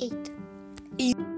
Eight. Eight.